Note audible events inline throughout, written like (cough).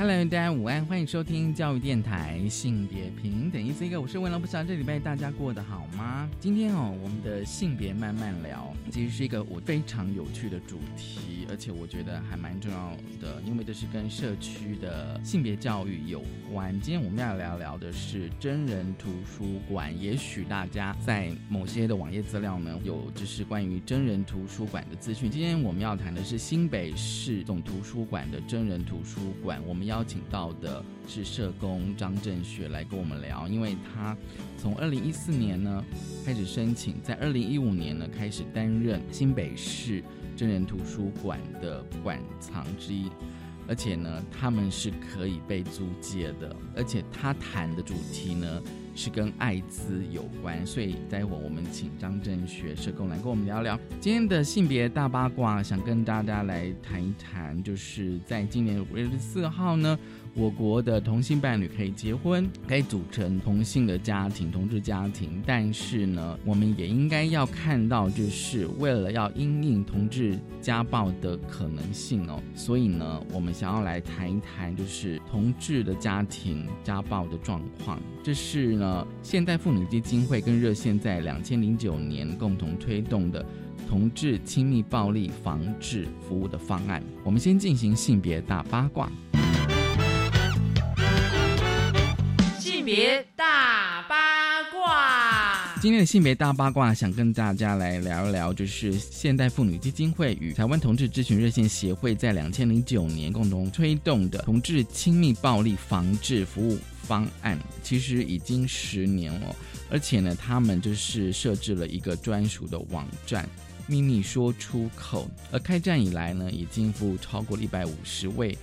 Hello，大家午安，欢迎收听教育电台性别平等。一次一个，我是问了不道这礼拜大家过得好吗？今天哦，我们的性别慢慢聊，其实是一个我非常有趣的主题，而且我觉得还蛮重要的，因为这是跟社区的性别教育有关。今天我们要聊聊的是真人图书馆。也许大家在某些的网页资料呢，有就是关于真人图书馆的资讯。今天我们要谈的是新北市总图书馆的真人图书馆，我们。邀请到的是社工张正学来跟我们聊，因为他从二零一四年呢开始申请，在二零一五年呢开始担任新北市真人图书馆的馆藏之一，而且呢他们是可以被租借的，而且他谈的主题呢。是跟艾滋有关，所以待会我们请张正学社工来跟我们聊聊今天的性别大八卦，想跟大家来谈一谈，就是在今年五月十四号呢。我国的同性伴侣可以结婚，可以组成同性的家庭、同志家庭，但是呢，我们也应该要看到，就是为了要因应同志家暴的可能性哦，所以呢，我们想要来谈一谈，就是同志的家庭家暴的状况。这是呢，现代妇女基金会跟热线在两千零九年共同推动的同志亲密暴力防治服务的方案。我们先进行性别大八卦。别大八卦，今天的性别大八卦，想跟大家来聊一聊，就是现代妇女基金会与台湾同志咨询热线协会在两千零九年共同推动的同志亲密暴力防治服务方案，其实已经十年了，而且呢，他们就是设置了一个专属的网站“秘密说出口”，而开战以来呢，已经服务超过一百五十位。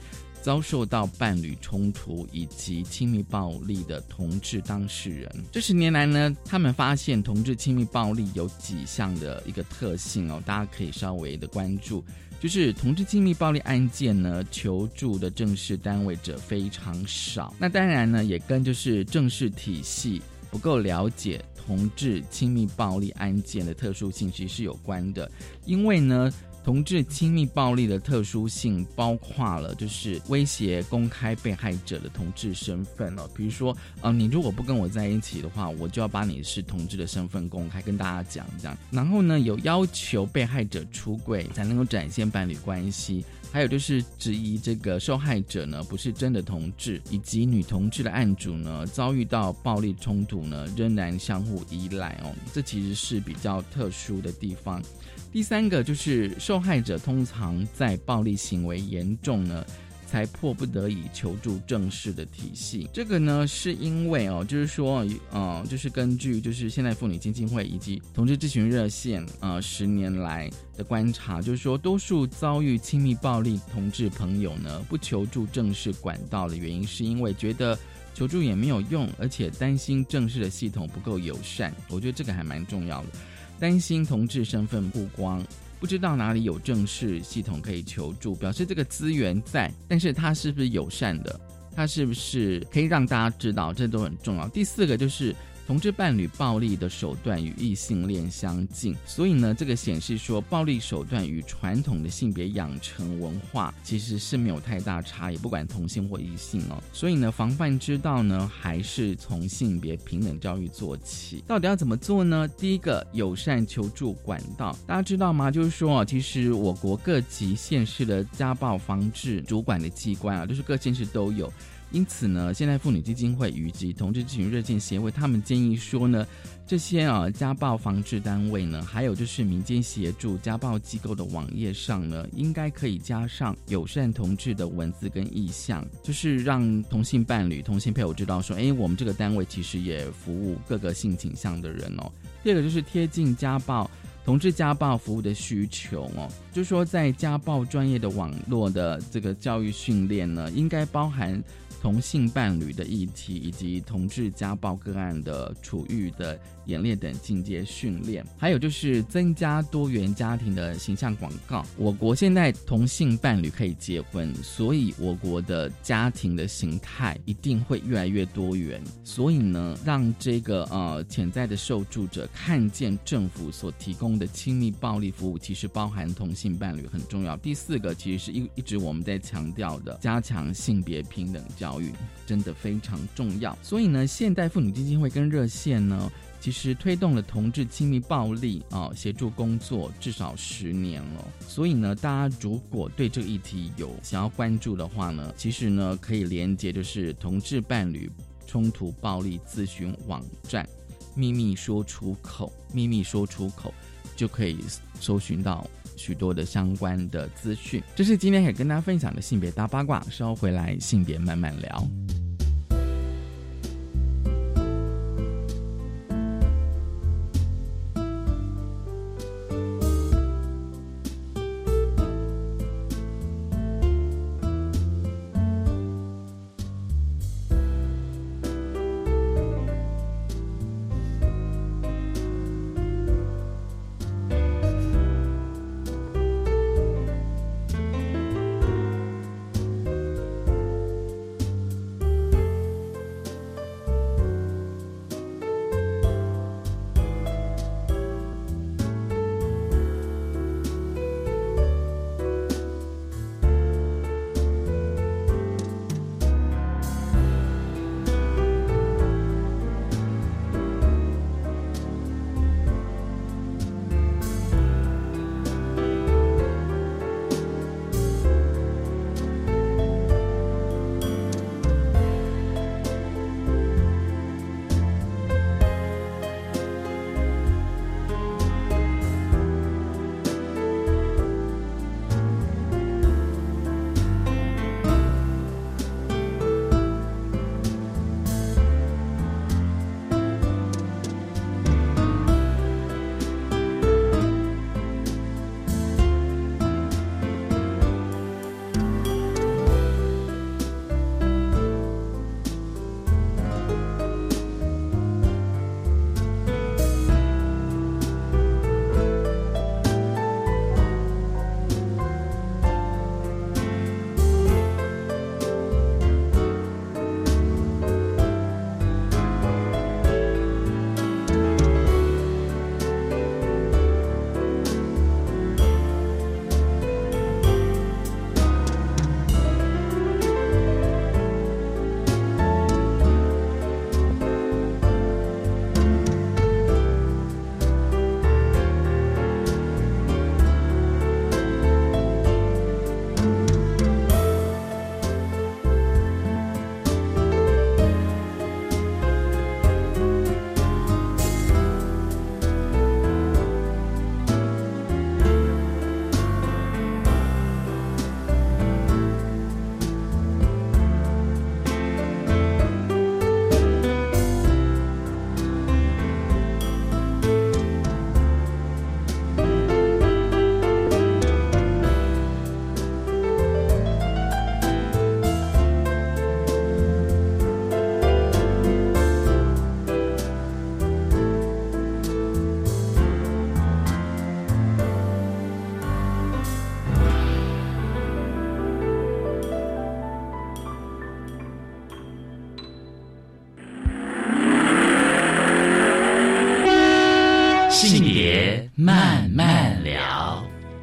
遭受到伴侣冲突以及亲密暴力的同志当事人，这十年来呢，他们发现同志亲密暴力有几项的一个特性哦，大家可以稍微的关注，就是同志亲密暴力案件呢，求助的正式单位者非常少。那当然呢，也跟就是正式体系不够了解同志亲密暴力案件的特殊性其实是有关的，因为呢。同志亲密暴力的特殊性包括了，就是威胁公开被害者的同志身份了。比如说，呃，你如果不跟我在一起的话，我就要把你是同志的身份公开跟大家讲这样。然后呢，有要求被害者出柜才能够展现伴侣关系，还有就是质疑这个受害者呢不是真的同志，以及女同志的案主呢遭遇到暴力冲突呢仍然相互依赖哦，这其实是比较特殊的地方。第三个就是受害者通常在暴力行为严重呢，才迫不得已求助正式的体系。这个呢，是因为哦，就是说，呃，就是根据就是现代妇女基金会以及同志咨询热线呃十年来的观察，就是说，多数遭遇亲密暴力同志朋友呢，不求助正式管道的原因，是因为觉得求助也没有用，而且担心正式的系统不够友善。我觉得这个还蛮重要的。担心同志身份曝光，不知道哪里有正式系统可以求助，表示这个资源在，但是它是不是友善的？它是不是可以让大家知道？这都很重要。第四个就是。同志伴侣暴力的手段与异性恋相近，所以呢，这个显示说暴力手段与传统的性别养成文化其实是没有太大差异，不管同性或异性哦。所以呢，防范之道呢，还是从性别平等教育做起。到底要怎么做呢？第一个，友善求助管道，大家知道吗？就是说啊，其实我国各级县市的家暴防治主管的机关啊，就是各县市都有。因此呢，现代妇女基金会以及同志咨询热线协会，他们建议说呢，这些啊家暴防治单位呢，还有就是民间协助家暴机构的网页上呢，应该可以加上友善同志的文字跟意向，就是让同性伴侣、同性配偶知道说，哎，我们这个单位其实也服务各个性倾向的人哦。第二个就是贴近家暴。同志家暴服务的需求哦，就说在家暴专业的网络的这个教育训练呢，应该包含同性伴侣的议题，以及同志家暴个案的处遇的演练等进阶训练，还有就是增加多元家庭的形象广告。我国现在同性伴侣可以结婚，所以我国的家庭的形态一定会越来越多元。所以呢，让这个呃潜在的受助者看见政府所提供的亲密暴力服务，其实包含同性伴侣很重要。第四个，其实是一一直我们在强调的，加强性别平等教育，真的非常重要。所以呢，现代妇女基金会跟热线呢。其实推动了同志亲密暴力啊协助工作至少十年了，所以呢，大家如果对这个议题有想要关注的话呢，其实呢可以连接就是同志伴侣冲突暴力咨询网站“秘密说出口”，秘密说出口就可以搜寻到许多的相关的资讯。这是今天可以跟大家分享的性别大八卦，稍后回来性别慢慢聊。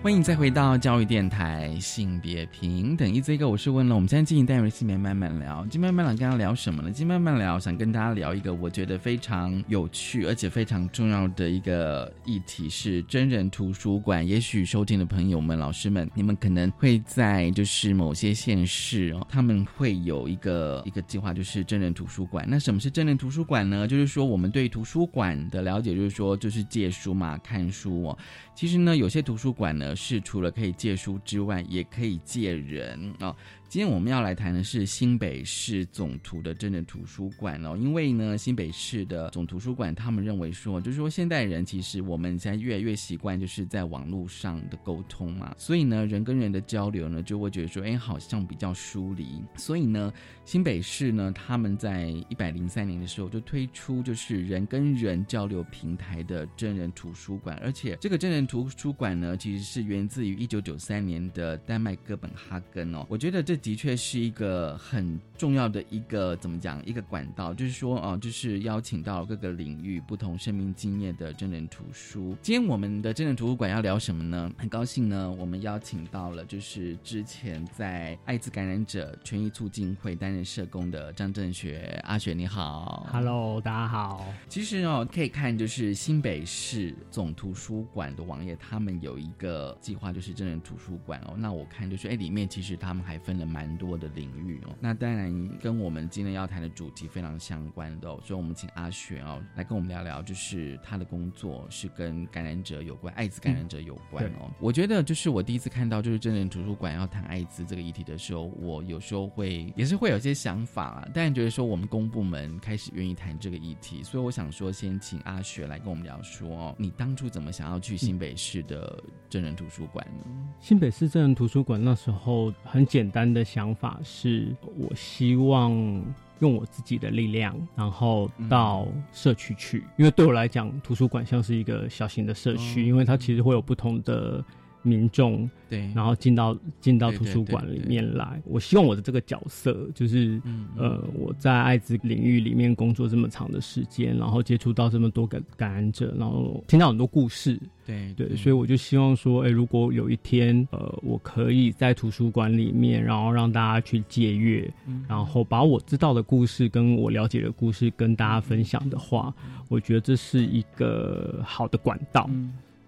欢迎再回到教育电台，性别平等。一这个我是问了，我们现在进行单元性别慢慢聊。今天慢慢聊，跟大家聊什么呢？今天慢慢聊，想跟大家聊一个我觉得非常有趣而且非常重要的一个议题，是真人图书馆。也许收听的朋友们、老师们，你们可能会在就是某些县市哦，他们会有一个一个计划，就是真人图书馆。那什么是真人图书馆呢？就是说我们对图书馆的了解，就是说就是借书嘛，看书哦。其实呢，有些图书馆呢？是除了可以借书之外，也可以借人啊。今天我们要来谈的是新北市总图的真人图书馆哦，因为呢，新北市的总图书馆他们认为说，就是说现代人其实我们现在越来越习惯就是在网络上的沟通嘛，所以呢，人跟人的交流呢，就会觉得说，哎，好像比较疏离。所以呢，新北市呢，他们在一百零三年的时候就推出就是人跟人交流平台的真人图书馆，而且这个真人图书馆呢，其实是源自于一九九三年的丹麦哥本哈根哦。我觉得这。的确是一个很重要的一个怎么讲一个管道，就是说哦，就是邀请到各个领域不同生命经验的真人图书。今天我们的真人图书馆要聊什么呢？很高兴呢，我们邀请到了就是之前在艾滋感染者权益促进会担任社工的张正学阿雪，你好，Hello，大家好。其实哦，可以看就是新北市总图书馆的网页，他们有一个计划，就是真人图书馆哦。那我看就是哎，里面其实他们还分了。蛮多的领域哦，那当然跟我们今天要谈的主题非常相关的，所以我们请阿雪哦来跟我们聊聊，就是他的工作是跟感染者有关，艾滋感染者有关哦。我觉得就是我第一次看到就是真人图书馆要谈艾滋这个议题的时候，我有时候会也是会有些想法啊，但觉得说我们公部门开始愿意谈这个议题，所以我想说先请阿雪来跟我们聊说哦，你当初怎么想要去新北市的真人图书馆呢？新北市真人图书馆那时候很简单的。想法是我希望用我自己的力量，然后到社区去，因为对我来讲，图书馆像是一个小型的社区，因为它其实会有不同的。民众对，然后进到进到图书馆里面来。我希望我的这个角色，就是呃，我在艾滋领域里面工作这么长的时间，然后接触到这么多个感染者，然后听到很多故事。对对，所以我就希望说，哎，如果有一天，呃，我可以在图书馆里面，然后让大家去借阅，然后把我知道的故事跟我了解的故事跟大家分享的话，我觉得这是一个好的管道。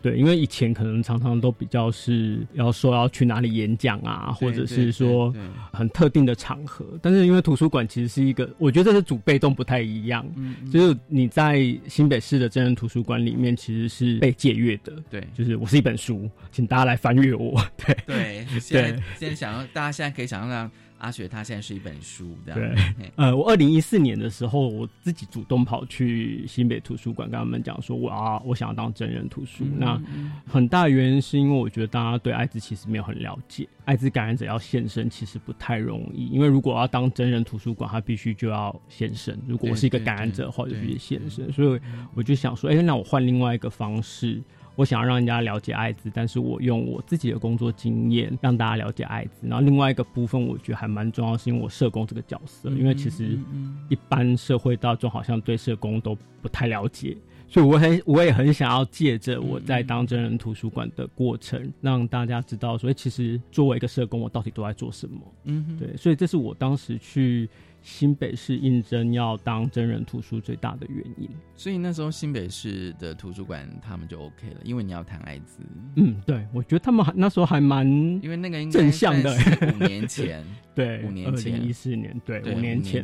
对，因为以前可能常常都比较是要说要去哪里演讲啊，或者是说很特定的场合。但是因为图书馆其实是一个，我觉得这是主被动不太一样。嗯，就是你在新北市的真人图书馆里面其实是被借阅的。对，就是我是一本书，请大家来翻阅我。(laughs) 对对，现在现在想要大家现在可以想象。阿雪，他现在是一本书，这样。对，呃，我二零一四年的时候，我自己主动跑去新北图书馆，跟他们讲说，我啊我想要当真人图书。那很大原因是因为我觉得大家对艾滋其实没有很了解，艾滋感染者要现身其实不太容易，因为如果要当真人图书馆，他必须就要现身。如果我是一个感染者的话，就必须现身。所以我就想说，哎，那我换另外一个方式。我想要让人家了解艾滋，但是我用我自己的工作经验让大家了解艾滋。然后另外一个部分，我觉得还蛮重要，是因为我社工这个角色，因为其实一般社会大众好像对社工都不太了解，所以我很我也很想要借着我在当真人图书馆的过程，让大家知道，所以其实作为一个社工，我到底都在做什么。嗯，对，所以这是我当时去。新北市应征要当真人图书最大的原因，所以那时候新北市的图书馆他们就 OK 了，因为你要谈艾滋。嗯，对，我觉得他们那时候还蛮，因为那个正向的。五年前，(laughs) 对，五年前，一四年，对，五年前，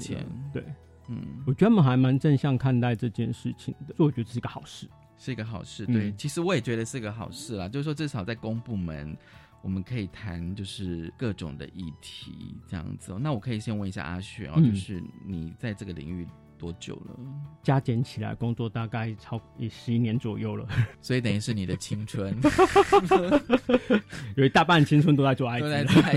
对，嗯，我觉得他们还蛮正向看待这件事情的，所以我觉得这是一个好事，是一个好事。对，其实我也觉得是个好事啦，就是说至少在公部门。我们可以谈就是各种的议题这样子哦。那我可以先问一下阿雪哦，就是你在这个领域。多久了？加减起来工作大概超也十一年左右了，(laughs) 所以等于是你的青春，(laughs) 有一大半青春都在做爱，(laughs) 都在做爱，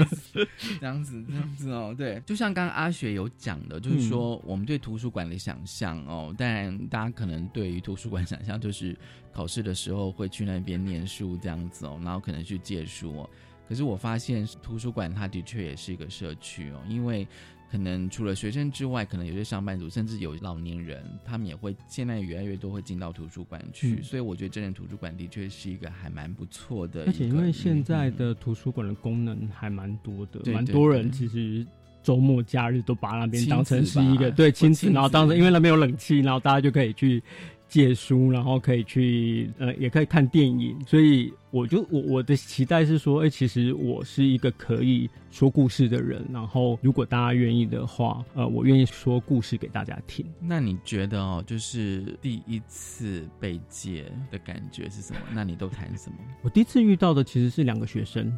这样子，这样子哦。对，就像刚刚阿雪有讲的，就是说我们对图书馆的想象哦，当然大家可能对于图书馆想象就是考试的时候会去那边念书这样子哦，然后可能去借书哦。可是我发现图书馆它的确也是一个社区哦，因为。可能除了学生之外，可能有些上班族，甚至有老年人，他们也会现在越来越多会进到图书馆去。所以我觉得真人图书馆的确是一个还蛮不错的。而且因为现在的图书馆的功能还蛮多的，蛮多人其实周末假日都把那边当成是一个对亲子，然后当成因为那边有冷气，然后大家就可以去。借书，然后可以去呃，也可以看电影，所以我就我我的期待是说，哎，其实我是一个可以说故事的人，然后如果大家愿意的话，呃，我愿意说故事给大家听。那你觉得哦，就是第一次被借的感觉是什么？那你都谈什么？我第一次遇到的其实是两个学生。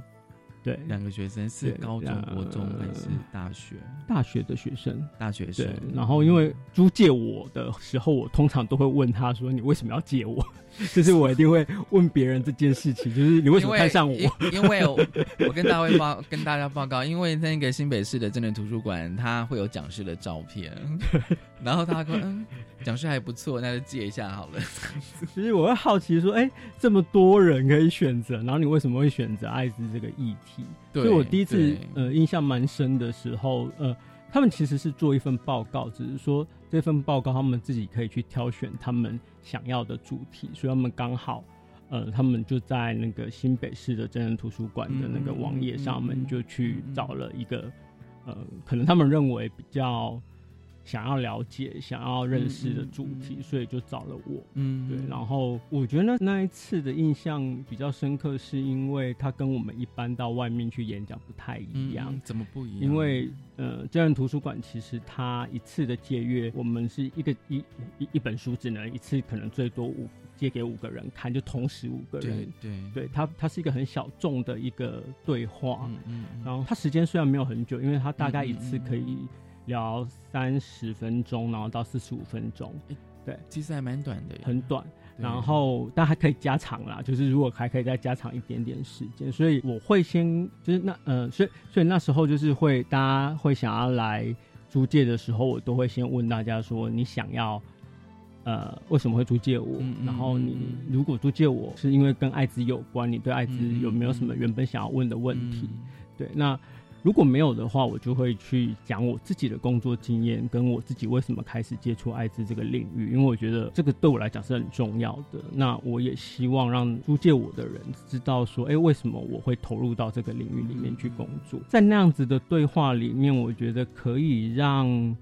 对，两个学生是高中、两国中还是大学？大学的学生。大学生，。然后因为租借我的时候，我通常都会问他说：“你为什么要借我？” (laughs) 就是我一定会问别人这件事情，就是你为什么看上我？因因为我我跟大卫报跟大家报告，因为那个新北市的真人图书馆，它会有讲师的照片，(laughs) 然后他说嗯，讲师还不错，那就借一下好了。(laughs) 其实我会好奇说，哎、这么多人可以选择，然后你为什么会选择艾滋这个议题？对所以我第一次呃印象蛮深的时候，呃，他们其实是做一份报告，只是说这份报告他们自己可以去挑选他们想要的主题，所以他们刚好。呃，他们就在那个新北市的真人图书馆的那个网页上面，就去找了一个，呃，可能他们认为比较想要了解、想要认识的主题，所以就找了我。嗯对，然后我觉得那一次的印象比较深刻，是因为他跟我们一般到外面去演讲不太一样。嗯怎么不一样？因为呃，真人图书馆其实它一次的借阅，我们是一个一一一本书只能一次可能最多五借给五个人看，就同时五个人。对对，它它是一个很小众的一个对话，嗯嗯嗯然后它时间虽然没有很久，因为它大概一次可以聊三十分钟，然后到四十五分钟，对其实还蛮短的，很短。然后但还可以加长啦，就是如果还可以再加长一点点时间，所以我会先就是那呃，所以所以那时候就是会大家会想要来租借的时候，我都会先问大家说你想要呃为什么会租借我？嗯嗯然后你嗯如果租借我是因为跟艾滋有关，你对艾滋有没有什么嗯原本想要问的问题？嗯对，那如果没有的话，我就会去讲我自己的工作经验，跟我自己为什么开始接触艾滋这个领域，因为我觉得这个对我来讲是很重要的。那我也希望让租借我的人知道说，哎、为什么我会投入到这个领域里面去工作？在那样子的对话里面，我觉得可以让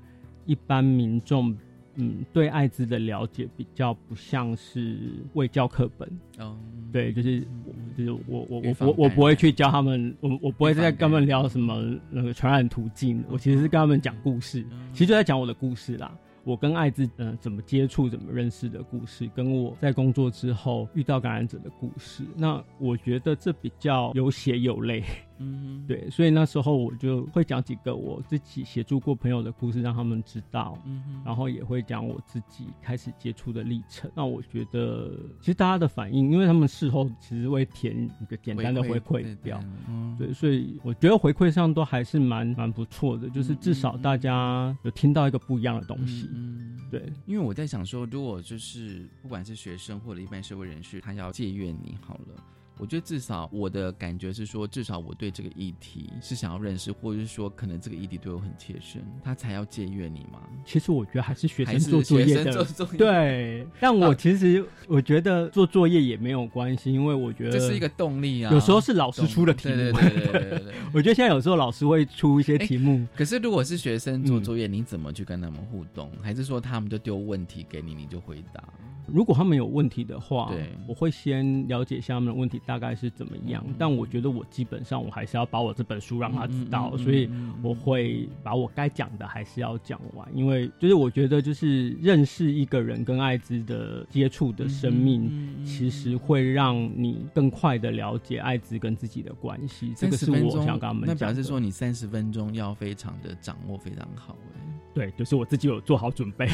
一般民众。嗯，对艾滋的了解比较不像是卫教课本，哦，对，就是嗯。就是我我我我我不会去教他们，我我不会再跟他们聊什么那个传染途径，我其实是跟他们讲故事，嗯。其实就在讲我的故事啦。我跟艾滋嗯、呃怎么接触、怎么认识的故事，跟我在工作之后遇到感染者的故事，那我觉得这比较有血有泪。嗯哼，对，所以那时候我就会讲几个我自己协助过朋友的故事，让他们知道。嗯哼，然后也会讲我自己开始接触的历程。那我觉得，其实大家的反应，因为他们事后其实会填一个简单的回馈表，，嗯对，所以我觉得回馈上都还是蛮蛮不错的，就是至少大家有听到一个不一样的东西。嗯，对，因为我在想说，如果就是不管是学生或者一般社会人士，他要借阅你好了。我觉得至少我的感觉是说，至少我对这个议题是想要认识，或者是说可能这个议题对我很切身，他才要借阅你嘛。其实我觉得还是学生做作业的，做作业，，对。但我其实我觉得做作业也没有关系，因为我觉得这是一个动力啊。有时候是老师出的题目。对对对对对。(laughs) 我觉得现在有时候老师会出一些题目，可是如果是学生做嗯作业，你怎么去跟他们互动？还是说他们就丢问题给你，你就回答？如果他们有问题的话，对我会先了解一下他们的问题大概是怎么样。嗯但我觉得我基本上我还是要把我这本书让他知道，嗯嗯嗯所以我会把我该讲的还是要讲完。因为就是我觉得就是认识一个人跟艾滋的接触的生命。嗯其实会让你更快的了解艾滋跟自己的关系，这个是30分钟我想跟他们那讲的。表示说你三十分钟要非常的掌握非常好哎。对，就是我自己有做好准备，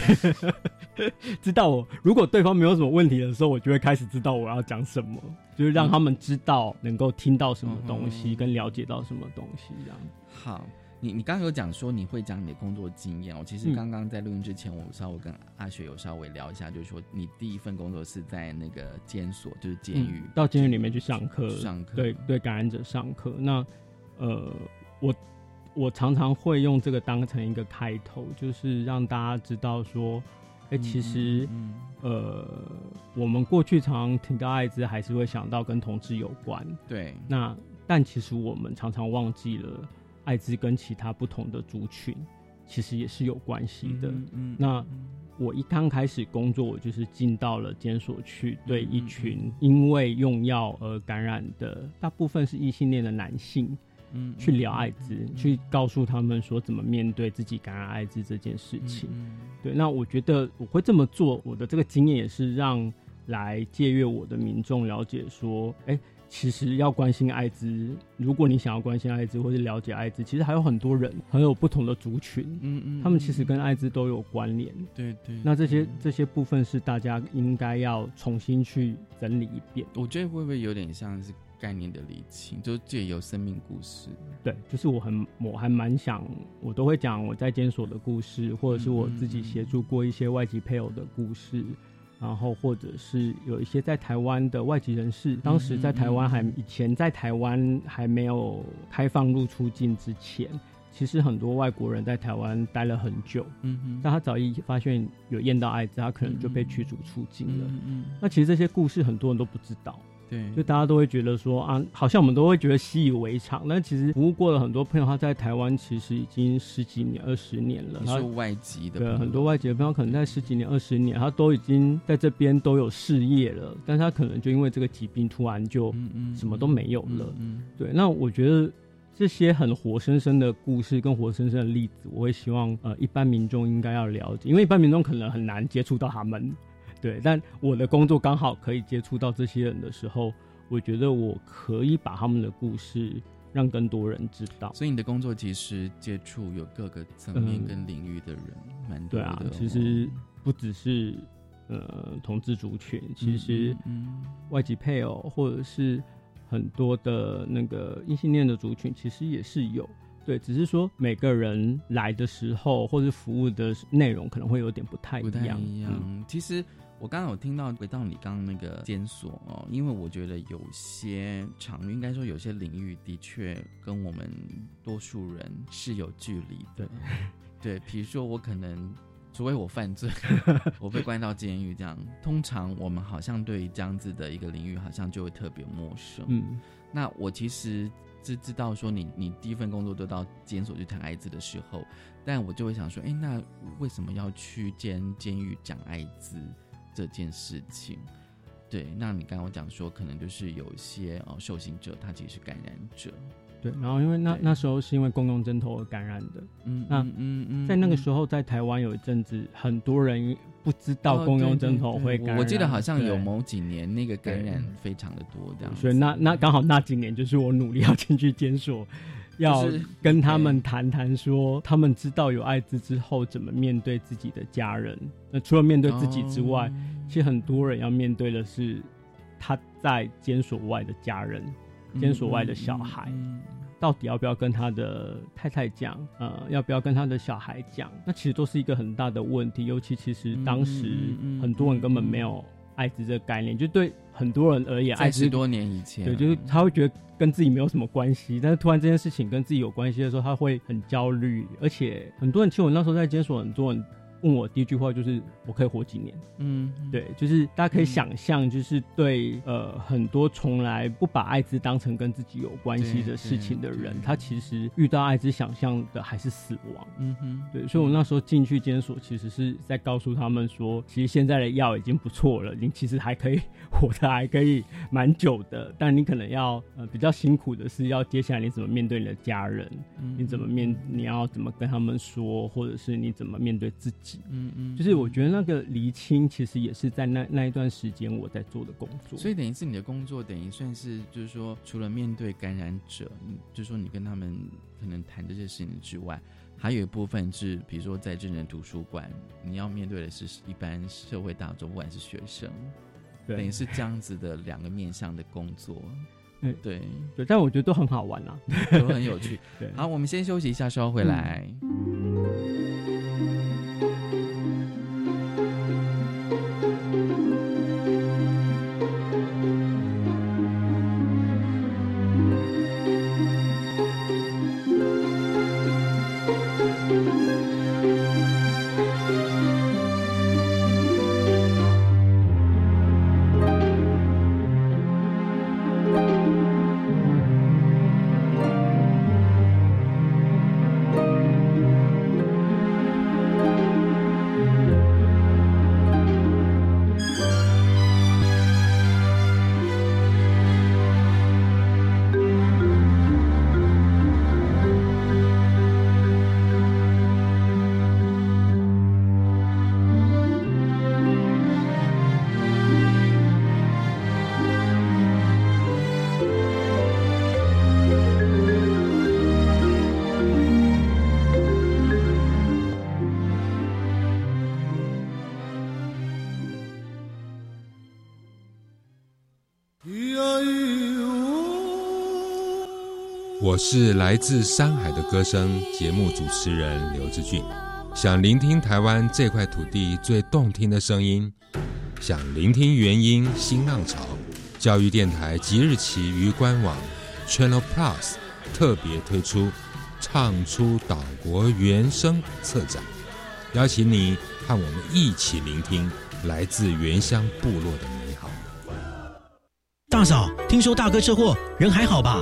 (laughs) 知道我如果对方没有什么问题的时候，我就会开始知道我要讲什么，就是让他们知道能够听到什么东西，嗯跟了解到什么东西这样。好，你你刚刚有讲说你会讲你的工作经验我。其实嗯刚刚在录音之前，我稍微跟阿雪有稍微聊一下，就是说你第一份工作是在那个监所，就是监狱、到监狱里面去上课，上课。对对，感染者上课。那呃，我我常常会用这个当成一个开头，就是让大家知道说，哎、嗯，其实。嗯呃，我们过去常常听到艾滋，还是会想到跟同志有关。对，那但其实我们常常忘记了，艾滋跟其他不同的族群其实也是有关系的。嗯嗯那我一刚开始工作，我就是进到了监所去，对一嗯群因为用药而感染的，大部分是异性恋的男性，嗯去聊艾滋，去告诉他们说怎么面对自己感染艾滋这件事情。嗯对，那我觉得我会这么做，我的这个经验也是让来借阅我的民众了解说，哎。其实要关心艾滋，如果你想要关心艾滋或是了解艾滋，其实还有很多人，很有不同的族群，嗯嗯，他们其实跟艾滋都有关联。对对。那这些这些部分是大家应该要重新去整理一遍。我觉得会不会有点像是概念的理清，就借由生命故事？对，就是我很我还蛮想，我都会讲我在监所的故事，或者是我自己协助过一些外籍配偶的故事。然后，或者是有一些在台湾的外籍人士，当时在台湾还以前在台湾还没有开放入出境之前，其实很多外国人在台湾待了很久，嗯哼，但他早已发现有验到艾滋，他可能就被驱逐出境了。嗯那其实这些故事很多人都不知道。对，就大家都会觉得说啊，好像我们都会觉得习以为常。但其实服务过了很多朋友，他在台湾其实已经十几年、二十年了。他是外籍的，对，很多外籍的朋友可能在十几年、二十年，他都已经在这边都有事业了。但是他可能就因为这个疾病，突然就什么都没有了。嗯，对。那我觉得这些很活生生的故事跟活生生的例子，我会希望呃一般民众应该要了解，因为一般民众可能很难接触到他们。对，但我的工作刚好可以接触到这些人的时候，我觉得我可以把他们的故事让更多人知道。所以你的工作其实接触有各个层面跟领域的人，蛮多的。对啊，其实不只是呃同志族群，其实外籍配偶或者是很多的那个异性恋的族群，其实也是有。对，只是说每个人来的时候或者服务的内容可能会有点不太一样。一样，其实。我刚刚有听到回到你刚刚那个监所哦，因为我觉得有些场域，应该说有些领域的确跟我们多数人是有距离的。对，比如说我可能，除非我犯罪，(laughs) 我被关到监狱这样，通常我们好像对于这样子的一个领域，好像就会特别陌生。嗯，那我其实知知道说你你第一份工作都到监所去谈艾滋的时候，但我就会想说，哎，那为什么要去监监狱讲艾滋？这件事情，对，那你刚刚讲说，可能就是有一些哦，受刑者他其实是感染者，对，然后因为那那时候是因为公共针头而感染的，嗯，那嗯嗯，在那个时候在台湾有一阵子，很多人不知道公用针头会感染，我记得好像有某几年那个感染非常的多，这样，所以那那刚好那几年就是我努力要进去监所。要跟他们谈谈，说他们知道有艾滋之后怎么面对自己的家人。那除了面对自己之外，其实很多人要面对的是他在监所外的家人、监所外的小孩，到底要不要跟他的太太讲？呃，要不要跟他的小孩讲？那其实都是一个很大的问题。尤其其实当时很多人根本没有艾滋这个概念，就对。很多人而言，在十多年以前，对，就是他会觉得跟自己没有什么关系，但是突然这件事情跟自己有关系的时候，他会很焦虑，而且很多人，其实我那时候在监所，很多人。问我第一句话就是我可以活几年？嗯，对，就是大家可以想象，就是对呃很多从来不把艾滋当成跟自己有关系的事情的人，他其实遇到艾滋想象的还是死亡。嗯哼，对，所以我那时候进去监所，其实是在告诉他们说，其实现在的药已经不错了，你其实还可以活得还可以蛮久的，但你可能要呃比较辛苦的是要接下来你怎么面对你的家人，你怎么面你要怎么跟他们说，或者是你怎么面对自己。嗯嗯，就是我觉得那个厘清，其实也是在那那一段时间我在做的工作。所以等于是你的工作，等于算是就是说，除了面对感染者，就是说你跟他们可能谈这些事情之外，还有一部分是，比如说在真人图书馆，你要面对的是一般社会大众，不管是学生，等于是这样子的两个面向的工作。对对对，但我觉得都很好玩啊，(laughs) 都很有趣。(laughs) 对，好，我们先休息一下，稍后回来。Thank you. 我是来自山海的歌声节目主持人刘志俊，想聆听台湾这块土地最动听的声音，想聆听原音新浪潮。教育电台即日起于官网 Channel Plus 特别推出《唱出岛国原声》策展，邀请你和我们一起聆听来自原乡部落的美好。大嫂，听说大哥车祸，人还好吧？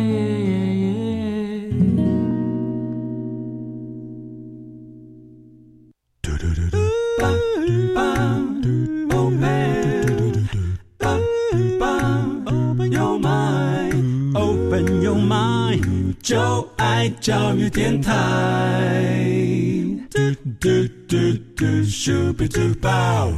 就爱教育电台。嘟嘟嘟嘟，Super 嘟爆。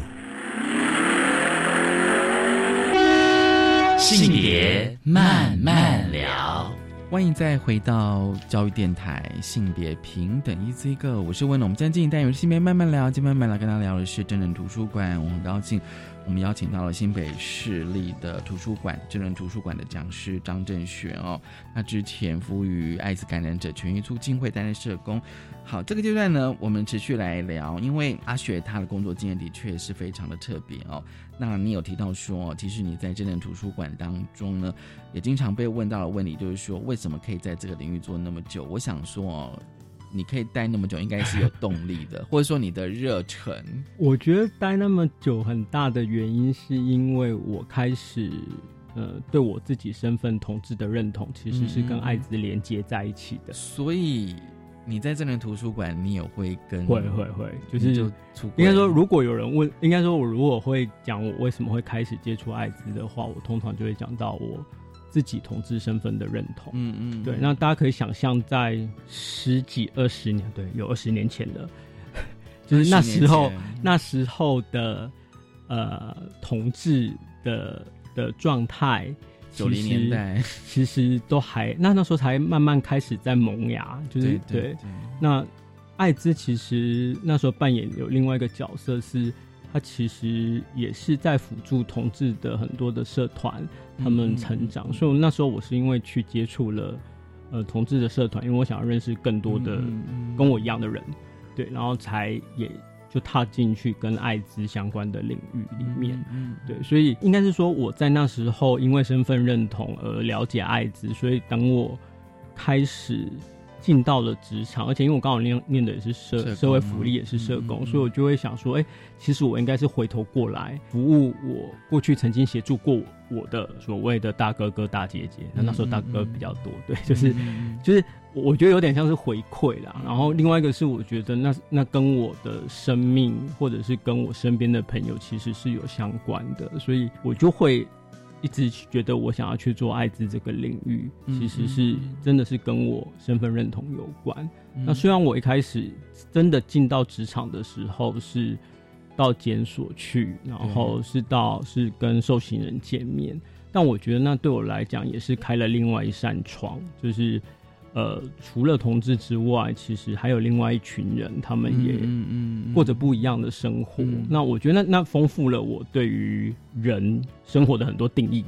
性别慢慢聊，欢迎再回到教育电台性别平等一这个，我是温龙。我们今天进行单元性别慢慢聊，今天慢慢来跟大家聊的是真人图书馆。我很高兴，我们邀请到了新北市立的图书馆智能图书馆的讲师张正璇哦。他之前服务于艾滋感染者权益促进会担任社工。好，这个阶段呢，我们持续来聊，因为阿雪她的工作经验的确是非常的特别哦。那你有提到说，其实你在智能图书馆当中呢，也经常被问到的问题，就是说为什么可以在这个领域做那么久？我想说哦，你可以待那么久，应该是有动力的，或者说你的热忱。我觉得待那么久很大的原因，是因为我开始呃，对我自己身份同志的认同，其实是跟艾滋连接在一起的。所以你在这人图书馆，你也会跟会会会，就是就应该说，如果有人问，应该说我如果会讲我为什么会开始接触艾滋的话，我通常就会讲到我自己同志身份的认同。嗯嗯，对。那大家可以想象，在十几二十年，对，有二十年前的，(laughs) 就是那时候那时候的呃同志的的状态。九零年代其实都还那那时候才慢慢开始在萌芽，就是对。那艾滋其实那时候扮演有另外一个角色，是他其实也是在辅助同志的很多的社团他们成长。所以那时候我是因为去接触了呃同志的社团，因为我想要认识更多的跟我一样的人，对，然后才也。就踏进去跟艾滋相关的领域里面，嗯，对，所以应该是说我在那时候因为身份认同而了解艾滋，所以等我开始进到了职场，而且因为我刚好念念的也是社社会福利，也是社工，所以我就会想说，哎，其实我应该是回头过来服务我过去曾经协助过我的所谓的大哥哥大姐姐，那那时候大哥比较多，对，就是就是。我觉得有点像是回馈啦，然后另外一个是我觉得那那跟我的生命或者是跟我身边的朋友其实是有相关的，所以我就会一直觉得我想要去做艾滋这个领域，其实是真的是跟我身份认同有关。那虽然我一开始真的进到职场的时候是到检所去，然后是到是跟受刑人见面，但我觉得那对我来讲也是开了另外一扇窗，就是。呃，除了同志之外，其实还有另外一群人，他们也嗯嗯过着不一样的生活。嗯那我觉得那那丰富了我对于人生活的很多定义。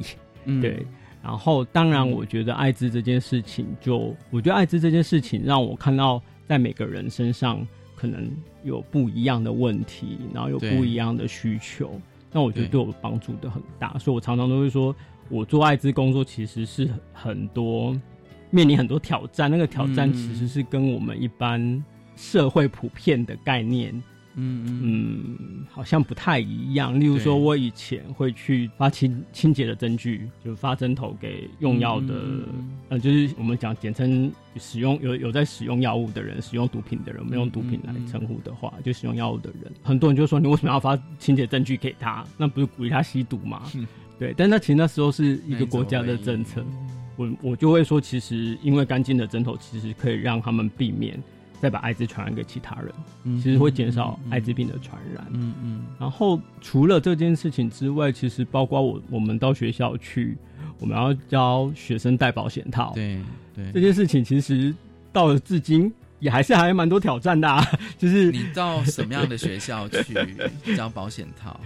嗯对，然后当然，我觉得艾滋这件事情就，我觉得艾滋这件事情让我看到在每个人身上可能有不一样的问题，然后有不一样的需求。那我觉得对对我帮助的很大，所以我常常都会说，我做艾滋工作其实是很多面临很多挑战，那个挑战嗯。其实是跟我们一般社会普遍的概念嗯嗯。嗯，好像不太一样。例如说，我以前会去发清清洁的针具，就是发针头给用药的，嗯呃，就是我们讲简称使用有有在使用药物的人，使用毒品的人，我们用毒品来称呼的话，就使用药物的人，很多人就说你为什么要发清洁针具给他？那不是鼓励他吸毒吗？对，但那其实那时候是一个国家的政策，我我就会说，其实因为干净的针头，其实可以让他们避免再把艾滋传染给其他人，嗯其实会减少艾滋病的传染。嗯嗯然后除了这件事情之外，其实包括我我们到学校去，我们要教学生戴保险套，对对这件事情其实到了至今也还是还蛮多挑战的、啊，(laughs) 就是你到什么样的学校去教保险套？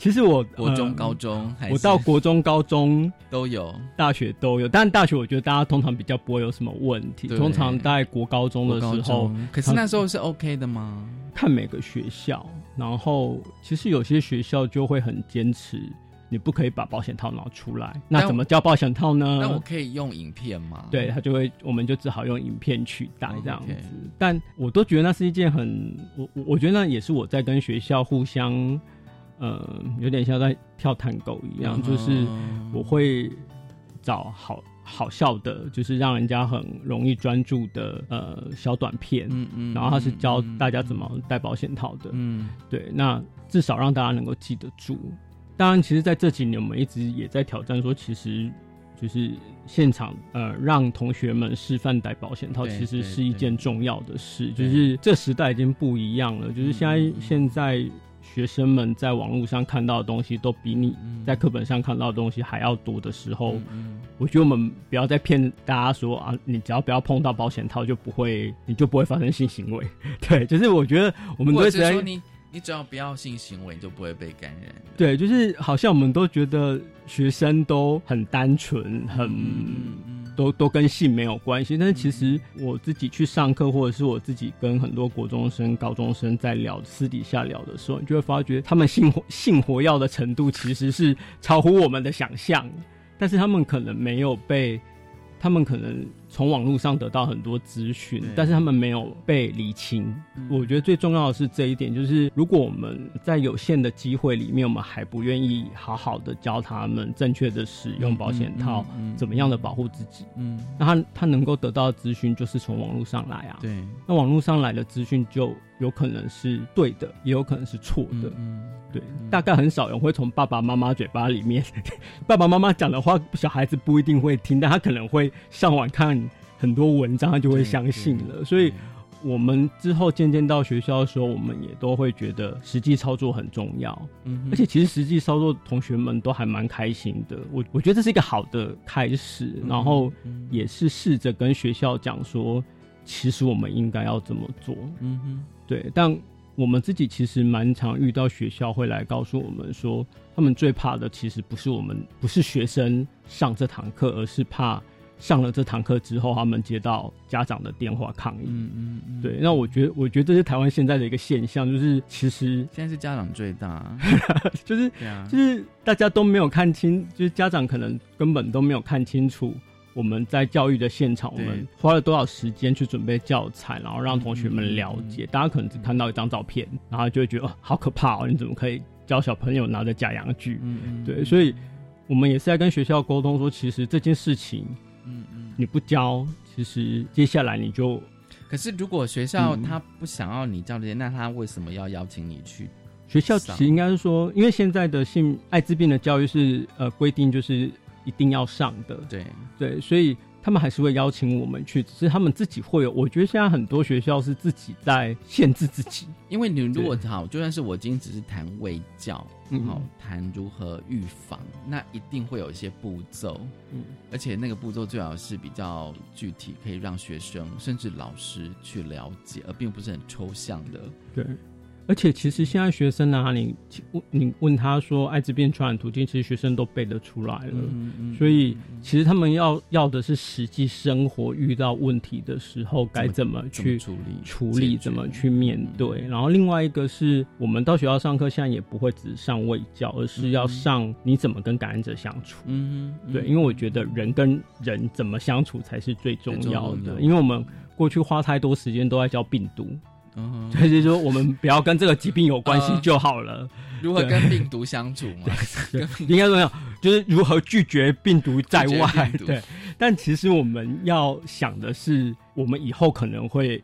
其实我国中、呃高中我到国中、高中 (laughs) 都有，大学都有，但大学我觉得大家通常比较不会有什么问题。通常在国高中的时候，可是那时候是 OK 的吗？看每个学校，然后其实有些学校就会很坚持，你不可以把保险套拿出来。那怎么叫保险套呢？那我可以用影片吗？对他就会，我们就只好用影片取代这样子。但我都觉得那是一件很，我我我觉得那也是我在跟学校互相，呃，有点像在跳探狗一样，嗯就是我会找好好笑的，就是让人家很容易专注的呃小短片，嗯嗯然后他是教嗯大家怎么戴保险套的，嗯。对，那至少让大家能够记得住。当然，其实在这几年，我们一直也在挑战说，其实就是现场呃，让同学们示范戴保险套，其实是一件重要的事。就是这时代已经不一样了，就是现在、嗯。现在学生们在网络上看到的东西，都比你在课本上看到的东西还要多的时候，嗯我觉得我们不要再骗大家说啊，你只要不要碰到保险套，就不会，你就不会发生性行为。(laughs) 对，就是我觉得我们都或一直在者是说你你只要不要性行为，你就不会被感染。对，就是好像我们都觉得学生都很单纯，很、嗯都都跟性没有关系。但是其实我自己去上课，或者是我自己跟很多国中生、高中生在聊，私底下聊的时候，你就会发觉他们性活性活跃的程度其实是超乎我们的想象，但是他们可能没有被。他们可能从网络上得到很多资讯，但是他们没有被理清。我觉得最重要的是这一点，就是如果我们在有限的机会里面，我们还不愿意好好的教他们正确的使用保险套，嗯嗯嗯怎么样的保护自己，嗯，那他他能够得到的资讯就是从网络上来啊。对，那网络上来的资讯就有可能是对的，也有可能是错的。嗯，对，大概很少人会从爸爸妈妈嘴巴里面，(laughs) 爸爸妈妈讲的话，小孩子不一定会听，但他可能会上网看很多文章，他就会相信了。所以，我们之后渐渐到学校的时候，我们也都会觉得实际操作很重要。嗯而且其实实际操作，同学们都还蛮开心的。我我觉得这是一个好的开始，然后也是试着跟学校讲说，其实我们应该要怎么做。嗯哼，对，但我们自己其实蛮常遇到学校会来告诉我们说，他们最怕的其实不是我们，不是学生上这堂课，而是怕上了这堂课之后，他们接到家长的电话抗议。嗯嗯嗯，对，那我觉得，我觉得这是台湾现在的一个现象，就是其实现在是家长最大，(laughs) 就是对啊，就是大家都没有看清，就是家长可能根本都没有看清楚我们在教育的现场，我对们花了多少时间去准备教材，然后让同学们了嗯解。大家可能只看到一张照片，然后就会觉得哦，好可怕哦！你怎么可以教小朋友拿着假洋具？嗯嗯，对，所以我们也是在跟学校沟通说，其实这件事情，嗯嗯。你不教，其实接下来你就可是如果学校嗯他不想要你教这些，那他为什么要邀请你去？学校其实应该是说，因为现在的性艾滋病的教育是呃规定就是一定要上的，对。对，所以他们还是会邀请我们去，只是他们自己会有。我觉得现在很多学校是自己在限制自己，因为你如果好，就算是我今天只是谈卫教，嗯。好谈如何预防，那一定会有一些步骤，嗯，而且那个步骤最好是比较具体，可以让学生甚至老师去了解，而并不是很抽象的。对，而且其实现在学生啊，你问你问他说艾滋病传染途径，其实学生都背得出来了。嗯嗯所以其实他们要要的是实际生活遇到问题的时候该怎么去处理处理，怎么去面对。然后另外一个是我们到学校上课，现在也不会只上卫教，而是要上你怎么跟感染者相处。嗯哼，对，因为我觉得人跟人怎么相处才是最重要要的的，因为我们过去花太多时间都在教病毒。嗯哼就是说，我们不要跟这个疾病有关系嗯就好了。如何跟病毒相处嘛？对，(laughs) 应该说没有，就是如何拒绝病毒在外 (laughs) 对，但其实我们要想的是，我们以后可能会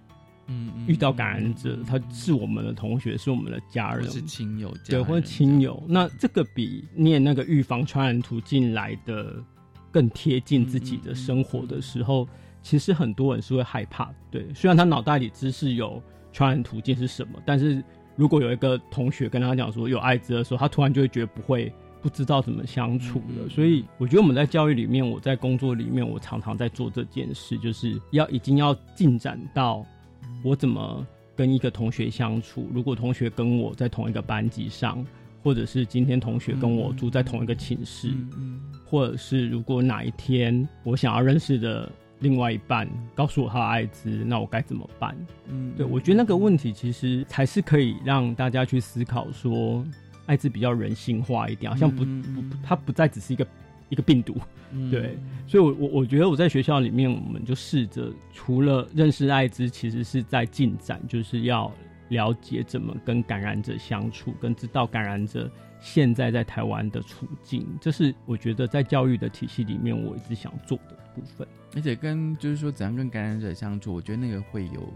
嗯嗯遇到感染者，他是我们的同学，是我们的家人，是亲友对，或者亲友。那这个比念那个预防传染途径来的更贴近自己的生活的时候，其实很多人是会害怕。对，虽然他脑袋里知识有传染途径是什么，但是如果有一个同学跟他讲说有艾滋的时候，他突然就会觉得不会。不知道怎么相处了，所以我觉得我们在教育里面，我在工作里面，我常常在做这件事，就是要已经要进展到我怎么跟一个同学相处。如果同学跟我在同一个班级上，或者是今天同学跟我住在同一个寝室，或者是如果哪一天我想要认识的另外一半告诉我他的艾滋，那我该怎么办？嗯对我觉得那个问题其实才是可以让大家去思考说，艾滋比较人性化一点，好像不不不，它不再只是一个一个病毒。嗯对，所以我，我我觉得我在学校里面，我们就试着除了认识艾滋，其实是在进展，就是要了解怎么跟感染者相处，跟知道感染者现在在台湾的处境，这是我觉得在教育的体系里面，我一直想做的部分。而且跟就是说怎样跟感染者相处，我觉得那个会有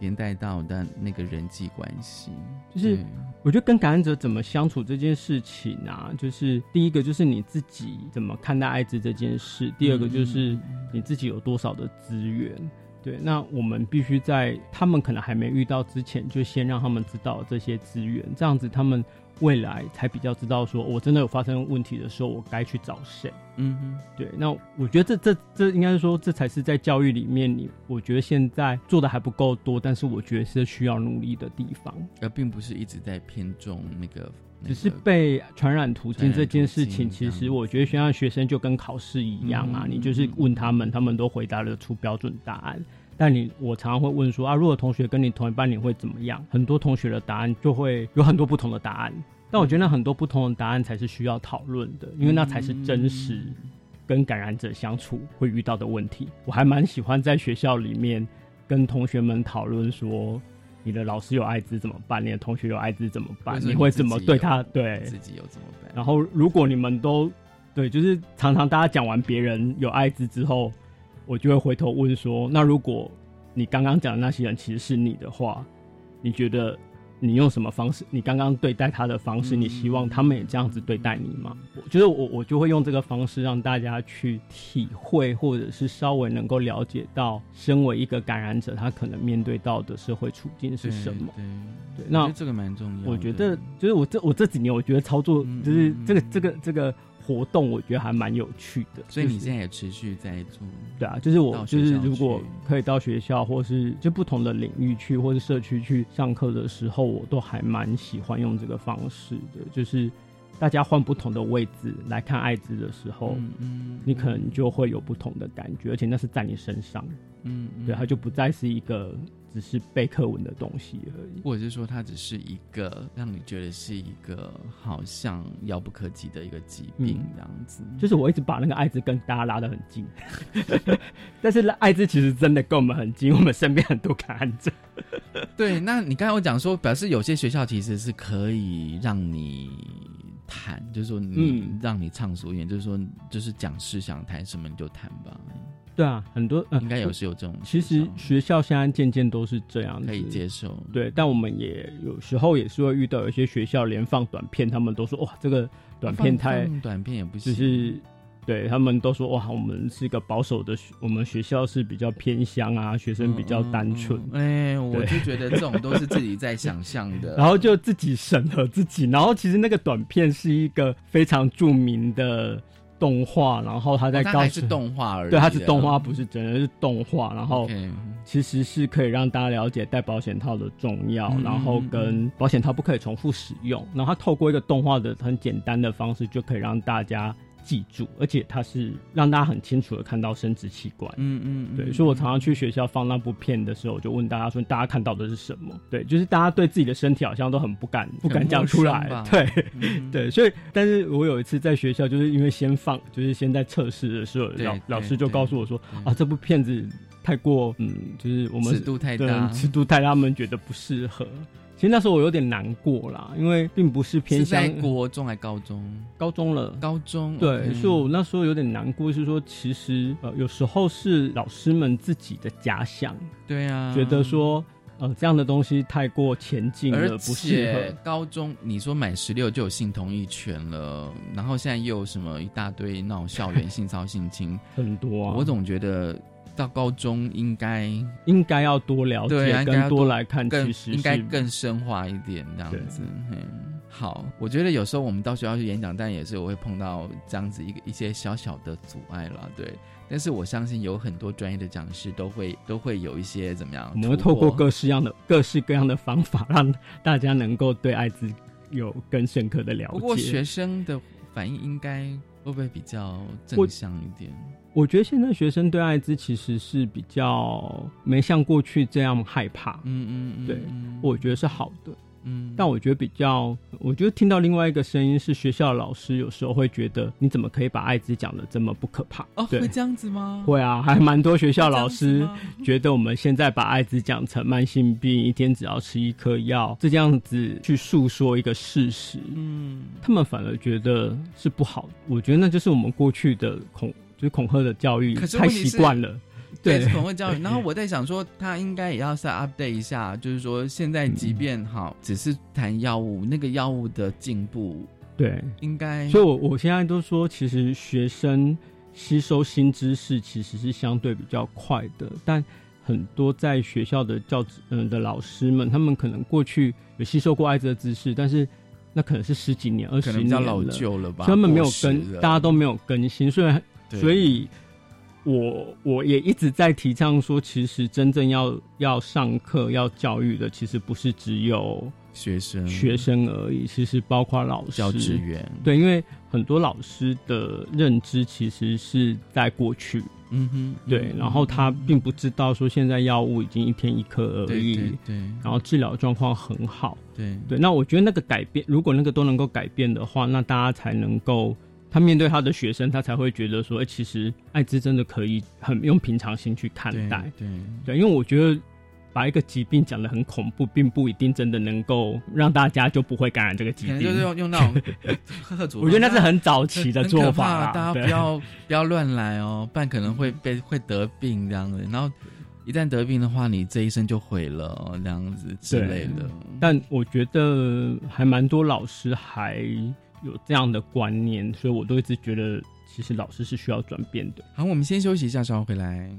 连带到的那个人际关系，就是我觉得跟感染者怎么相处这件事情啊，就是第一个就是你自己怎么看待艾滋这件事，第二个就是你自己有多少的资源。对，那我们必须在他们可能还没遇到之前，就先让他们知道这些资源，这样子他们未来才比较知道说，我真的有发生问题的时候，我该去找谁。嗯哼，对，那我觉得这这这应该是说，这才是在教育里面你，我觉得现在做的还不够多，但是我觉得是需要努力的地方。而并不是一直在偏重那个，只是被传染途径这件事情，其实我觉得学校学生就跟考试一样啊，嗯你就是问他们，他们都回答得出标准答案。但你我常常会问说啊，如果同学跟你同一班，你会怎么样？很多同学的答案就会有很多不同的答案。但我觉得那很多不同的答案才是需要讨论的，因为那才是真实跟感染者相处会遇到的问题。我还蛮喜欢在学校里面跟同学们讨论说，你的老师有艾滋怎么办？你的同学有艾滋怎么办？你会怎么对他？对，自己有怎么办？然后如果你们都对，就是常常大家讲完别人有艾滋之后，我就会回头问说，那如果你刚刚讲的那些人其实是你的话，你觉得你用什么方式？你刚刚对待他的方式，你希望他们也这样子对待你吗？我觉得我我就会用这个方式让大家去体会，或者是稍微能够了解到，身为一个感染者，他可能面对到的社会处境是什么。对，对，那我觉得这个蛮重要。我觉得就是我这我这几年，我觉得操作嗯就是这个这个这个活动，我觉得还蛮有趣的。所以你就是现在也持续在做，对啊，就是我就是如果可以到学校，或是就不同的领域去，或是社区去上课的时候，我都还蛮喜欢用这个方式的。就是大家换不同的位置来看艾滋的时候，嗯嗯你可能就会有不同的感觉，而且那是在你身上，嗯，对，它就不再是一个只是背课文的东西而已。或者是说它只是一个让你觉得是一个好像遥不可及的一个疾病嗯这样子。就是我一直把那个艾滋跟大家拉得很近，(laughs) 但是艾滋其实真的跟我们很近，我们身边很多感染者。对，那你刚才我讲说，表示有些学校其实是可以让你谈，就是说你、嗯让你畅所欲言，就是说就是讲师想谈什么你就谈吧。对啊，很多、呃、应该有是有这种其实学校现在渐渐都是这样子，可以接受。对，但我们也有时候也是会遇到有一些学校连放短片，他们都说哇，这个短片太短片也不就行是对他们都说哇，我们是一个保守的学，我们学校是比较偏乡啊，学生比较单纯。哎、我就觉得这种都是自己在想象的。(laughs) 然后就自己审核自己，然后其实那个短片是一个非常著名的动画，然后他在告诉、还是动画而已啊。对，它是动画，不是真人，是动画，然后其实是可以让大家了解戴保险套的重要，嗯然后跟保险套不可以重复使用，然后它透过一个动画的很简单的方式，就可以让大家记住，而且它是让大家很清楚的看到生殖器官。嗯嗯，嗯。对，所以我常常去学校放那部片的时候，我就问大家说，大家看到的是什么？对，就是大家对自己的身体好像都很不敢不敢讲出来。对，嗯。对，所以，但是我有一次在学校，就是因为先放，就是先在测试的时候，老老师就告诉我说，啊，这部片子太过，嗯，就是我们尺度太对大尺度太大，他们觉得不适合。其实那时候我有点难过啦，因为并不是偏是在向国中还高中？高中了，高中对所以我那时候有点难过，是说其实呃有时候是老师们自己的假想，对啊，觉得说呃这样的东西太过前进而了，不适合。高中你说满十六就有性同意权了，然后现在又有什么一大堆那种校园性 (laughs) 骚性侵，很多啊，我总觉得到高中应该应该要多了解，对啊，应该要跟多来看，其实应该更深化一点这样子。嗯，好，我觉得有时候我们到学校去演讲，但也是我会碰到这样子一个一些小小的阻碍啦，对。但是我相信有很多专业的讲师都会都会有一些怎么样，我们会透过各式样的各式各样的方法，让大家能够对艾滋有更深刻的了解。不过学生的反应应该会不会比较正向一点？我觉得现在学生对艾滋其实是比较没像过去这样害怕，嗯嗯嗯，对嗯我觉得是好的。嗯，但我觉得比较，我觉得听到另外一个声音是，学校的老师有时候会觉得，你怎么可以把艾滋讲的这么不可怕？哦，会这样子吗？会啊，还蛮多学校老师 (laughs) 觉得我们现在把艾滋讲成慢性病，一天只要吃一颗药，这样子去诉说一个事实，嗯，他们反而觉得是不好的。我觉得那就是我们过去的恐，就是恐吓的教育太习惯了。对，对是恐吓教育。(laughs) 然后我在想说，他应该也要再 update 一下，就是说现在即便好，只是谈药物，那个药物的进步，对，应该，所以我我现在都说，其实学生吸收新知识其实是相对比较快的，但很多在学校的教职嗯、的老师们，他们可能过去有吸收过艾滋的知识，但是那可能是十几年、二十可能年比较老旧了吧所以他们没有过时更，大家都没有更新，所以所以。我我也一直在提倡说，其实真正要要上课、要教育的，其实不是只有学生学生而已，其实包括老师、教职员对，因为很多老师的认知其实是在过去，嗯哼，对，嗯然后他并不知道说现在药物已经一天一颗而对已，对对然后治疗状况很好，对对，那我觉得那个改变，如果那个都能够改变的话，那大家才能够。他面对他的学生，他才会觉得说，哎、其实艾滋真的可以很用平常心去看待。对对，因为我觉得把一个疾病讲得很恐怖，并不一定真的能够让大家就不会感染这个疾病。可能就是用用那种 (laughs) 我觉得那是很早期的做法大家不要不要乱来哦，不然可能会被会得病这样子。然后一旦得病的话，你这一生就毁了哦，这样子之类的。但我觉得还蛮多老师还有这样的观念，所以我都一直觉得，其实老师是需要转变的。好，我们先休息一下，稍后回来。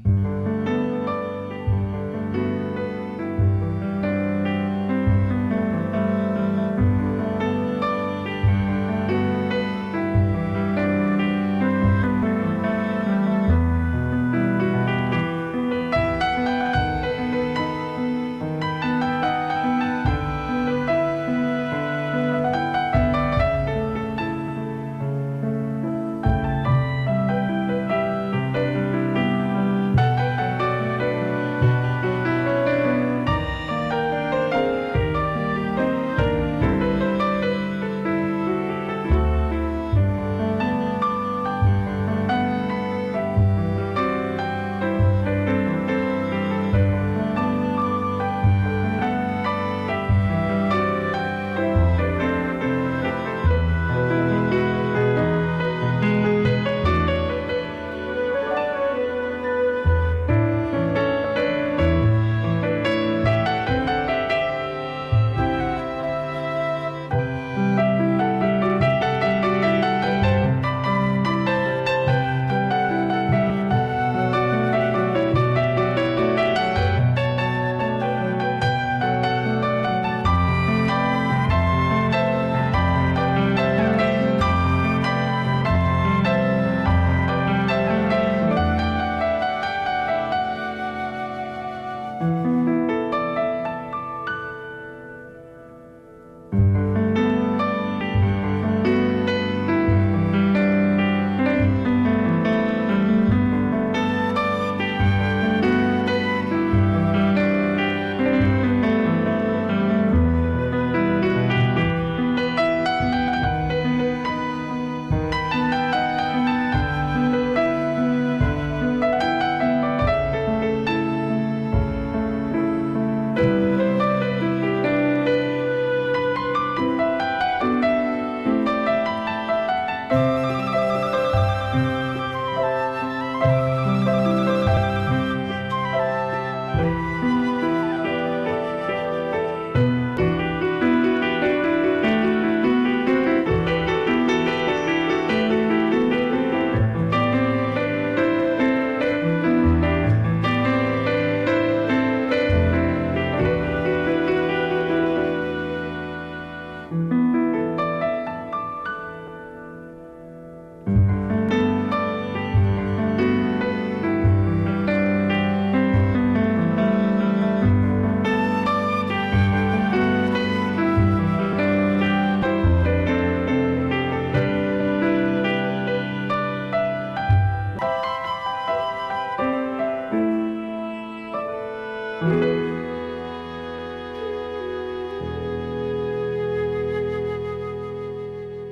Thank you.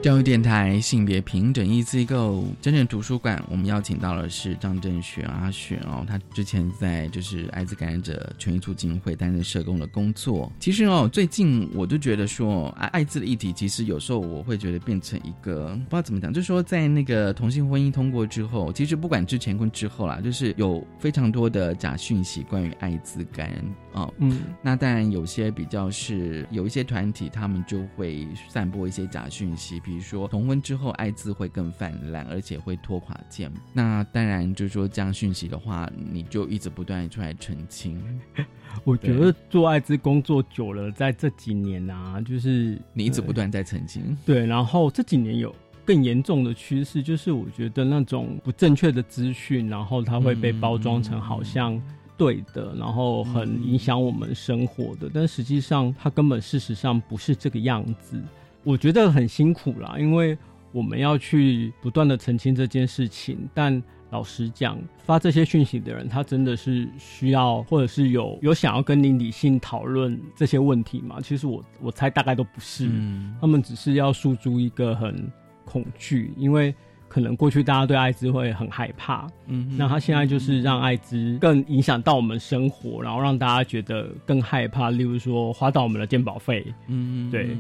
教育电台性别平等一机构真正图书馆，我们邀请到的是张正雪阿雪哦，他之前在就是艾滋感染者权益促进会担任社工的工作。其实哦，最近我就觉得说，艾艾滋的议题，其实有时候我会觉得变成一个不知道怎么讲，就是说在那个同性婚姻通过之后，其实不管之前跟之后啦，就是有非常多的假讯息关于艾滋感染哦。嗯，那当然有些比较是有一些团体，他们就会散播一些假讯息。比如说同婚之后艾滋会更泛滥，而且会拖垮健。那当然就是说这样讯息的话，你就一直不断出来澄清。(laughs) 我觉得做艾滋工作久了，在这几年啊，就是你一直不断在澄清。对，然后这几年有更严重的趋势，就是我觉得那种不正确的资讯，然后它会被包装成好像对的，然后很影响我们生活的，但实际上它根本事实上不是这个样子。我觉得很辛苦啦，因为我们要去不断的澄清这件事情。但老实讲，发这些讯息的人，他真的是需要，或者是有有想要跟你理性讨论这些问题吗？其实我我猜大概都不是，他们只是要诉诸一个很恐惧，因为可能过去大家对艾滋会很害怕，嗯，那他现在就是让艾滋更影响到我们生活，然后让大家觉得更害怕，例如说花到我们的健保费，嗯，对。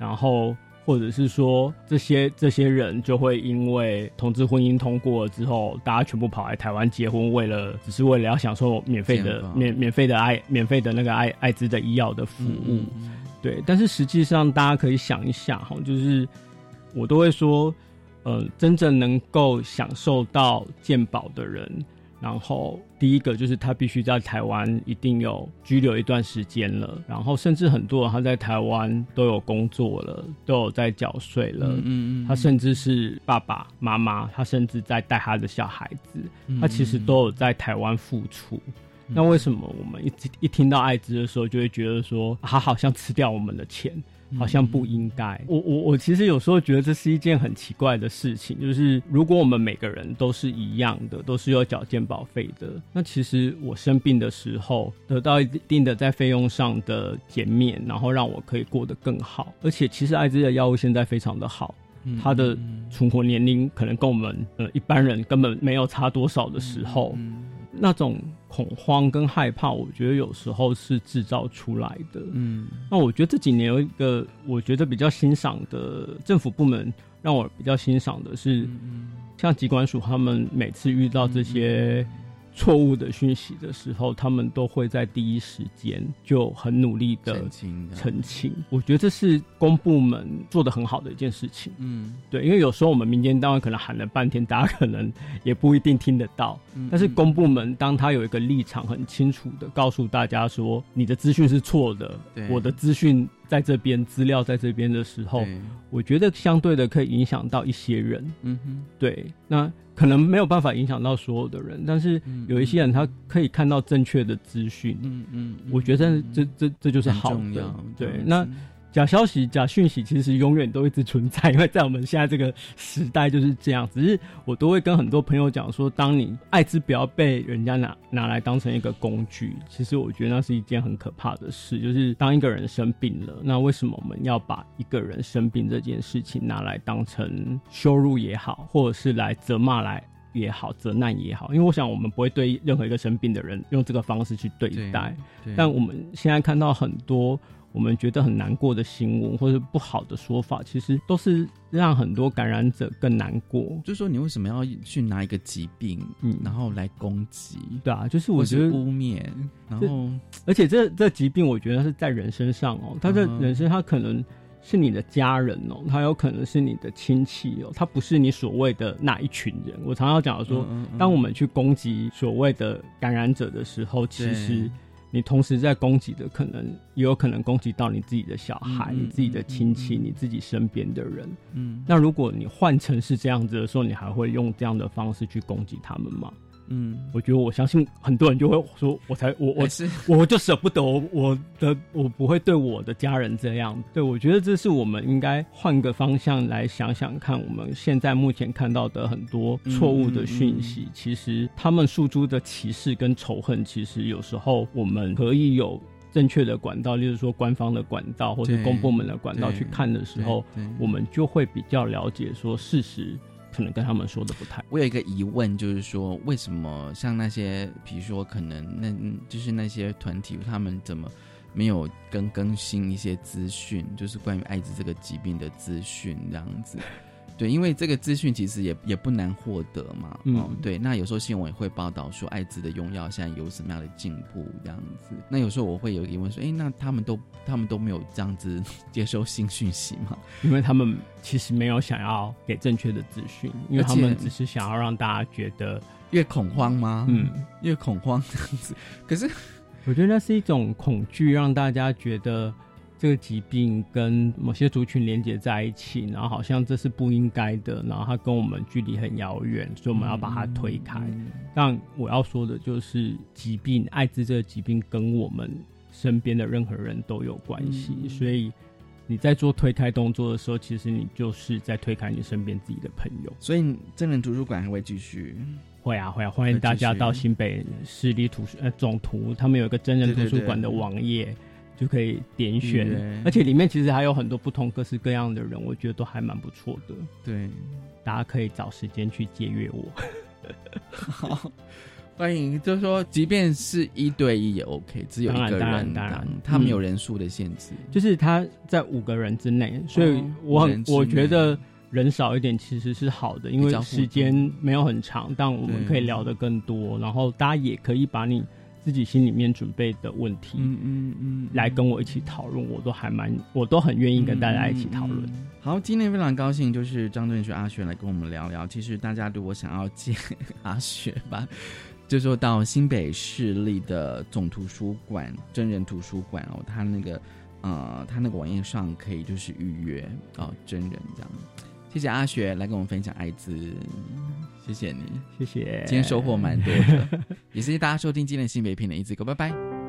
然后，或者是说，这些这些人就会因为同志婚姻通过了之后，大家全部跑来台湾结婚，为了只是为了要享受免费的免免费的爱免费的那个爱艾滋的医药的服务，对。但是实际上，大家可以想一下哈，就是我都会说，呃，真正能够享受到健保的人。然后第一个就是他必须在台湾一定有居留一段时间了，然后甚至很多人他在台湾都有工作了，都有在缴税了，嗯嗯，他甚至是爸爸妈妈，他甚至在带他的小孩子，他其实都有在台湾付出。那为什么我们一一听到艾滋的时候，就会觉得说他好像吃掉我们的钱？好像不应该。我我我其实有时候觉得这是一件很奇怪的事情，就是如果我们每个人都是一样的，都是有缴健保费的，那其实我生病的时候得到一定的在费用上的减免，然后让我可以过得更好。而且其实艾滋的药物现在非常的好，它的存活年龄可能跟我们呃一般人根本没有差多少的时候。那种恐慌跟害怕，我觉得有时候是制造出来的。嗯，那我觉得这几年有一个我觉得比较欣赏的政府部门，让我比较欣赏的是，像机管署他们每次遇到这些。错误的讯息的时候，他们都会在第一时间就很努力的澄清。我觉得这是公部门做的很好的一件事情。嗯，对，因为有时候我们民间单位可能喊了半天，大家可能也不一定听得到。但是公部门当他有一个立场很清楚的告诉大家说，你的资讯是错的，我的资讯在这边，资料在这边的时候，我觉得相对的可以影响到一些人。嗯哼，对，那。可能没有办法影响到所有的人，但是有一些人他可以看到正确的资讯。嗯嗯，我觉得这这这就是好的。对，那。假消息、假讯息其实永远都一直存在，因为在我们现在这个时代就是这样。只是我都会跟很多朋友讲说，当你艾滋不要被人家拿拿来当成一个工具，其实我觉得那是一件很可怕的事。就是当一个人生病了，那为什么我们要把一个人生病这件事情拿来当成羞辱也好，或者是来责骂来也好、责难也好？因为我想我们不会对任何一个生病的人用这个方式去对待。但我们现在看到很多。我们觉得很难过的新闻或者不好的说法，其实都是让很多感染者更难过。就是说，你为什么要去拿一个疾病，嗯，然后来攻击？对啊，就是我觉得污蔑。然后，而且这这疾病，我觉得是在人身上哦，他的人身，他可能是你的家人哦，他有可能是你的亲戚哦，他不是你所谓的那一群人。我常常讲说，当我们去攻击所谓的感染者的时候，其实。你同时在攻击的，可能也有可能攻击到你自己的小孩、你自己的亲戚、你自己身边的人。嗯，那如果你换成是这样子的时候，你还会用这样的方式去攻击他们吗？嗯，我觉得我相信很多人就会说，我才我我是。我就舍不得我的我不会对我的家人这样。对我觉得这是我们应该换个方向来想想看，我们现在目前看到的很多错误的讯息，其实他们诉诸的歧视跟仇恨，其实有时候我们可以有正确的管道，例如说官方的管道或者公部门的管道去看的时候我们就会比较了解说事实可能跟他们说的不太。我有一个疑问，就是说，为什么像那些，比如说，可能那就是那些团体，他们怎么没有更更新一些资讯，就是关于艾滋这个疾病的资讯这样子？对，因为这个资讯其实也也不难获得嘛。嗯哦，对。那有时候新闻也会报道说艾滋的用药现在有什么样的进步这样子。那有时候我会有疑问说，哎，那他们都他们都没有这样子 (laughs) 接收新讯息吗？因为他们其实没有想要给正确的资讯，因为他们只是想要让大家觉得越恐慌吗？嗯，越恐慌这样子。可是我觉得那是一种恐惧，让大家觉得这个疾病跟某些族群连接在一起，然后好像这是不应该的，然后它跟我们距离很遥远，所以我们要把它推开。但我要说的就是，疾病艾滋这个疾病跟我们身边的任何人都有关系，所以你在做推开动作的时候，其实你就是在推开你身边自己的朋友。所以真人图书馆还会继续。会啊会啊，欢迎大家到新北市立图书呃总图，他们有一个真人图书馆的网页，就可以点选，而且里面其实还有很多不同各式各样的人，我觉得都还蛮不错的。对，大家可以找时间去借阅我。(laughs) 好，欢迎，就是说，即便是一对一也 OK，只有一个人，当然当然他没有嗯人数的限制。就是他在五个人之内，所以哦我很、我觉得人少一点其实是好的，因为时间没有很长，但我们可以聊得更多，然后大家也可以把你自己心里面准备的问题，嗯嗯嗯，来跟我一起讨论，我都还蛮，我都很愿意跟大家一起讨论。好，今天非常高兴，就是张振学阿雪来跟我们聊聊。其实大家如果想要见阿雪吧，就说到新北市立的总图书馆真人图书馆哦，他那个呃，他那个网页上可以就是预约哦，真人这样。谢谢阿雪来跟我们分享艾滋，谢谢你，谢谢，今天收获蛮多的，也谢谢大家收听今天的新北片的一字狗，拜拜。